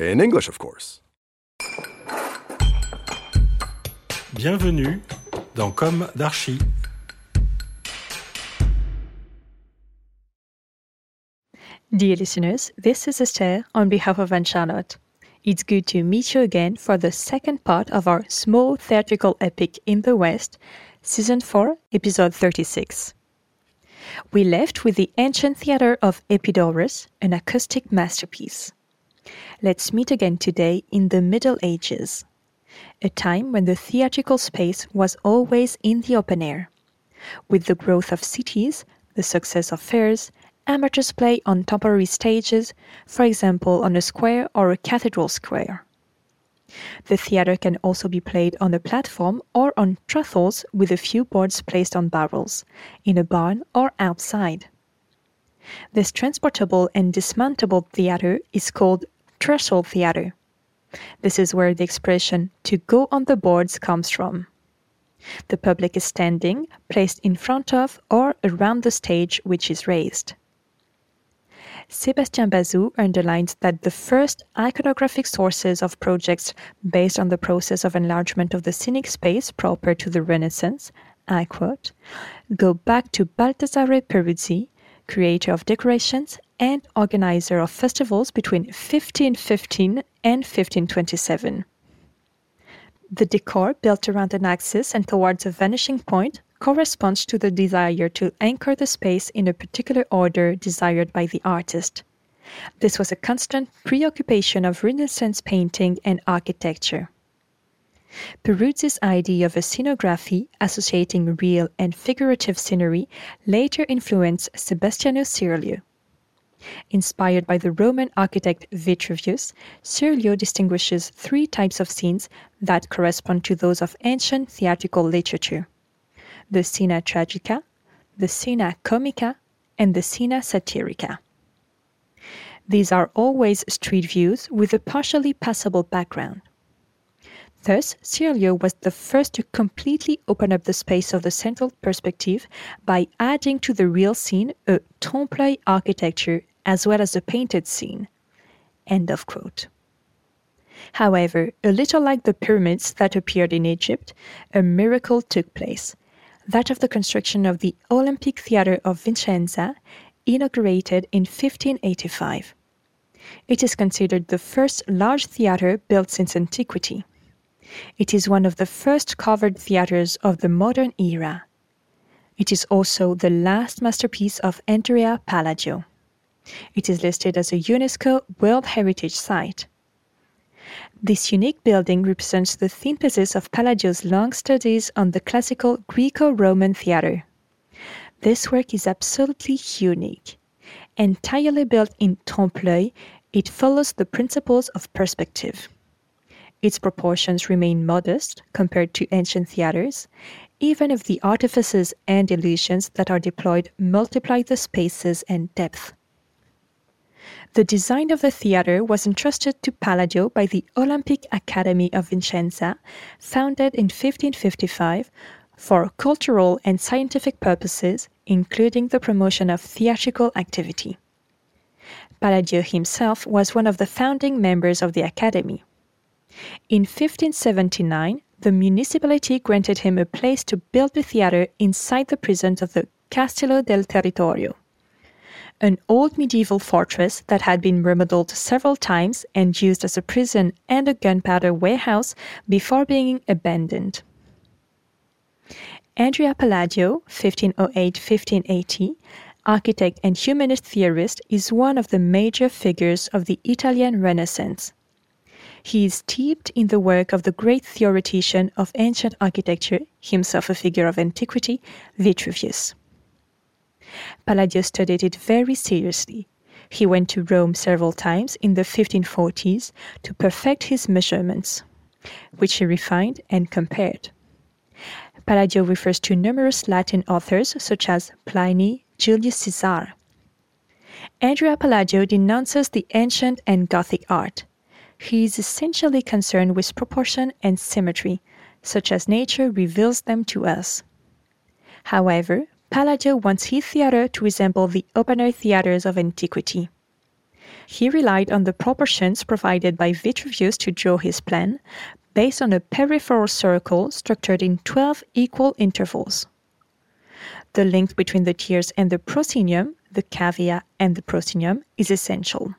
In English, of course. Bienvenue dans Comme d'Archi. Dear listeners, this is Esther on behalf of Anne Charlotte. It's good to meet you again for the second part of our small theatrical epic in the West, Season 4, Episode 36. We left with the ancient theater of Epidaurus, an acoustic masterpiece. Let's meet again today in the Middle Ages, a time when the theatrical space was always in the open air. With the growth of cities, the success of fairs, amateurs play on temporary stages, for example on a square or a cathedral square. The theater can also be played on a platform or on truffles with a few boards placed on barrels, in a barn or outside. This transportable and dismountable theater is called trestle theater. This is where the expression to go on the boards comes from. The public is standing, placed in front of or around the stage which is raised. Sébastien Bazou underlines that the first iconographic sources of projects based on the process of enlargement of the scenic space proper to the Renaissance, I quote, go back to Baldassare Peruzzi, creator of decorations and organizer of festivals between 1515 and 1527. The decor built around an axis and towards a vanishing point corresponds to the desire to anchor the space in a particular order desired by the artist. This was a constant preoccupation of Renaissance painting and architecture. Peruzzi's idea of a scenography associating real and figurative scenery later influenced Sebastiano Serlio. Inspired by the Roman architect Vitruvius, Serlio distinguishes three types of scenes that correspond to those of ancient theatrical literature the scena tragica, the scena comica, and the scena satirica. These are always street views with a partially passable background. Thus, Serlio was the first to completely open up the space of the central perspective by adding to the real scene a trompe-l'œil architecture as well as a painted scene. End of quote. However, a little like the pyramids that appeared in Egypt, a miracle took place that of the construction of the Olympic Theatre of Vicenza, inaugurated in 1585. It is considered the first large theatre built since antiquity. It is one of the first covered theatres of the modern era. It is also the last masterpiece of Andrea Palladio. It is listed as a UNESCO World Heritage Site. This unique building represents the synthesis of Palladio's long studies on the classical Greco Roman theatre. This work is absolutely unique. Entirely built in trompe l'oeil, it follows the principles of perspective. Its proportions remain modest compared to ancient theatres, even if the artifices and illusions that are deployed multiply the spaces and depth. The design of the theatre was entrusted to Palladio by the Olympic Academy of Vicenza, founded in 1555, for cultural and scientific purposes, including the promotion of theatrical activity. Palladio himself was one of the founding members of the Academy. In 1579, the municipality granted him a place to build the theatre inside the prisons of the Castello del Territorio. An old medieval fortress that had been remodeled several times and used as a prison and a gunpowder warehouse before being abandoned. Andrea Palladio, 1508-1580, architect and humanist theorist, is one of the major figures of the Italian Renaissance. He is steeped in the work of the great theoretician of ancient architecture, himself a figure of antiquity, Vitruvius. Palladio studied it very seriously. He went to Rome several times in the 1540s to perfect his measurements, which he refined and compared. Palladio refers to numerous Latin authors such as Pliny, Julius Caesar. Andrea Palladio denounces the ancient and Gothic art. He is essentially concerned with proportion and symmetry, such as nature reveals them to us. However, Palladio wants his theatre to resemble the open-air theatres of antiquity. He relied on the proportions provided by Vitruvius to draw his plan, based on a peripheral circle structured in 12 equal intervals. The link between the tiers and the proscenium, the cavea and the proscenium, is essential.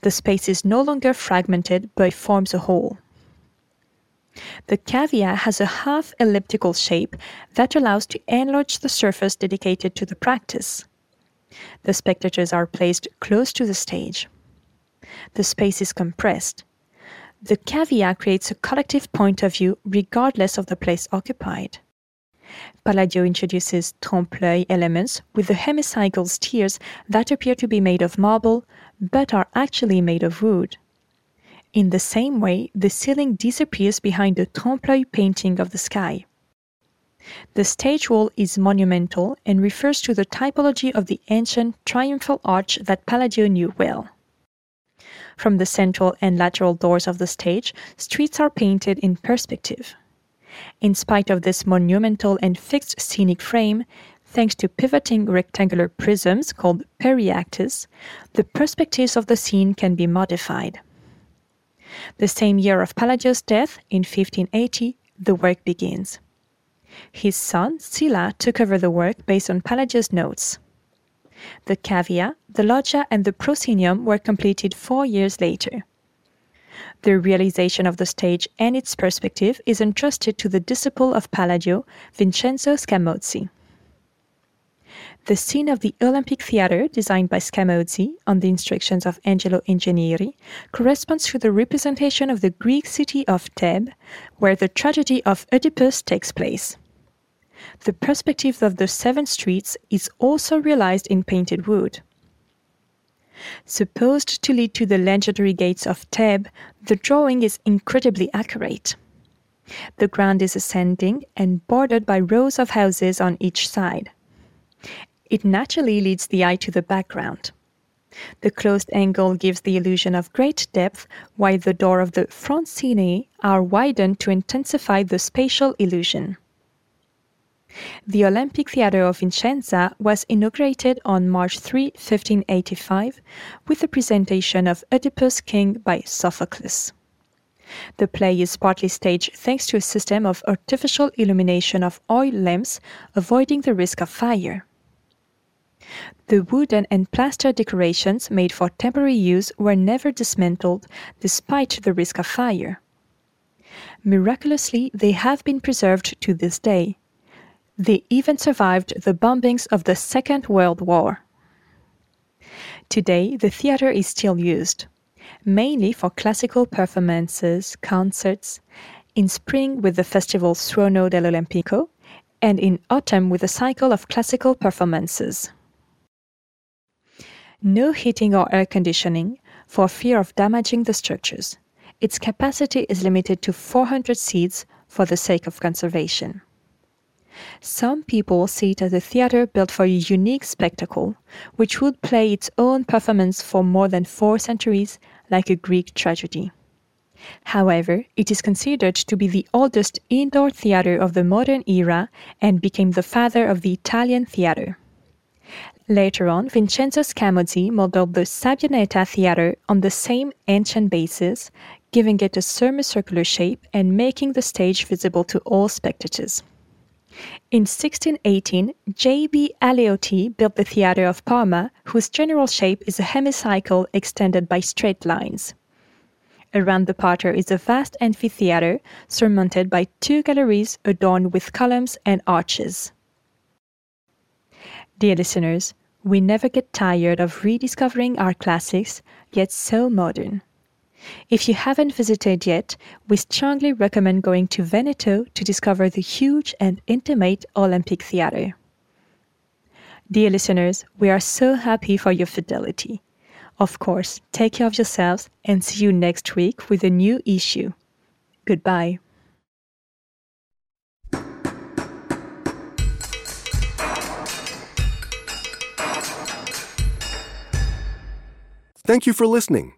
The space is no longer fragmented but forms a whole. The cavea has a half elliptical shape that allows to enlarge the surface dedicated to the practice. The spectators are placed close to the stage. The space is compressed. The cavea creates a collective point of view regardless of the place occupied. Palladio introduces trompe-l'œil elements with the hemicycle tiers that appear to be made of marble but are actually made of wood. In the same way, the ceiling disappears behind the trompe-l'œil painting of the sky. The stage wall is monumental and refers to the typology of the ancient triumphal arch that Palladio knew well. From the central and lateral doors of the stage, streets are painted in perspective. In spite of this monumental and fixed scenic frame, thanks to pivoting rectangular prisms called periactes, the perspectives of the scene can be modified. The same year of Palladio's death, in 1580, the work begins. His son, Sylla, took over the work based on Palladio's notes. The cavea, the loggia, and the proscenium were completed four years later. The realization of the stage and its perspective is entrusted to the disciple of Palladio, Vincenzo Scamozzi. The scene of the Olympic Theatre, designed by Scamozzi on the instructions of Angelo Ingegneri, corresponds to the representation of the Greek city of Thebes, where the tragedy of Oedipus takes place. The perspective of the seven streets is also realized in painted wood. Supposed to lead to the legendary gates of Thebes, the drawing is incredibly accurate. The ground is ascending and bordered by rows of houses on each side. It naturally leads the eye to the background. The closed angle gives the illusion of great depth, while the door of the front scene are widened to intensify the spatial illusion. The Olympic Theatre of Vicenza was inaugurated on March 3, 1585, with the presentation of Oedipus King by Sophocles. The play is partly staged thanks to a system of artificial illumination of oil lamps, avoiding the risk of fire. The wooden and plaster decorations made for temporary use were never dismantled, despite the risk of fire. Miraculously, they have been preserved to this day. They even survived the bombings of the Second World War. Today, the theater is still used, mainly for classical performances, concerts, in spring with the festival Suono dell'Olimpico, and in autumn with a cycle of classical performances. No heating or air conditioning for fear of damaging the structures. Its capacity is limited to 400 seats for the sake of conservation. Some people see it as a theater built for a unique spectacle, which would play its own performance for more than four centuries, like a Greek tragedy. However, it is considered to be the oldest indoor theater of the modern era and became the father of the Italian theater. Later on, Vincenzo Scamozzi modeled the Sabbioneta theater on the same ancient basis, giving it a semicircular shape and making the stage visible to all spectators. In 1618, J.B. Aleotti built the Theatre of Parma, whose general shape is a hemicycle extended by straight lines. Around the Prater is a vast amphitheatre surmounted by two galleries adorned with columns and arches. Dear listeners, we never get tired of rediscovering our classics, yet so modern. If you haven't visited yet, we strongly recommend going to Veneto to discover the huge and intimate Olympic Theatre. Dear listeners, we are so happy for your fidelity. Of course, take care of yourselves and see you next week with a new issue. Goodbye. Thank you for listening.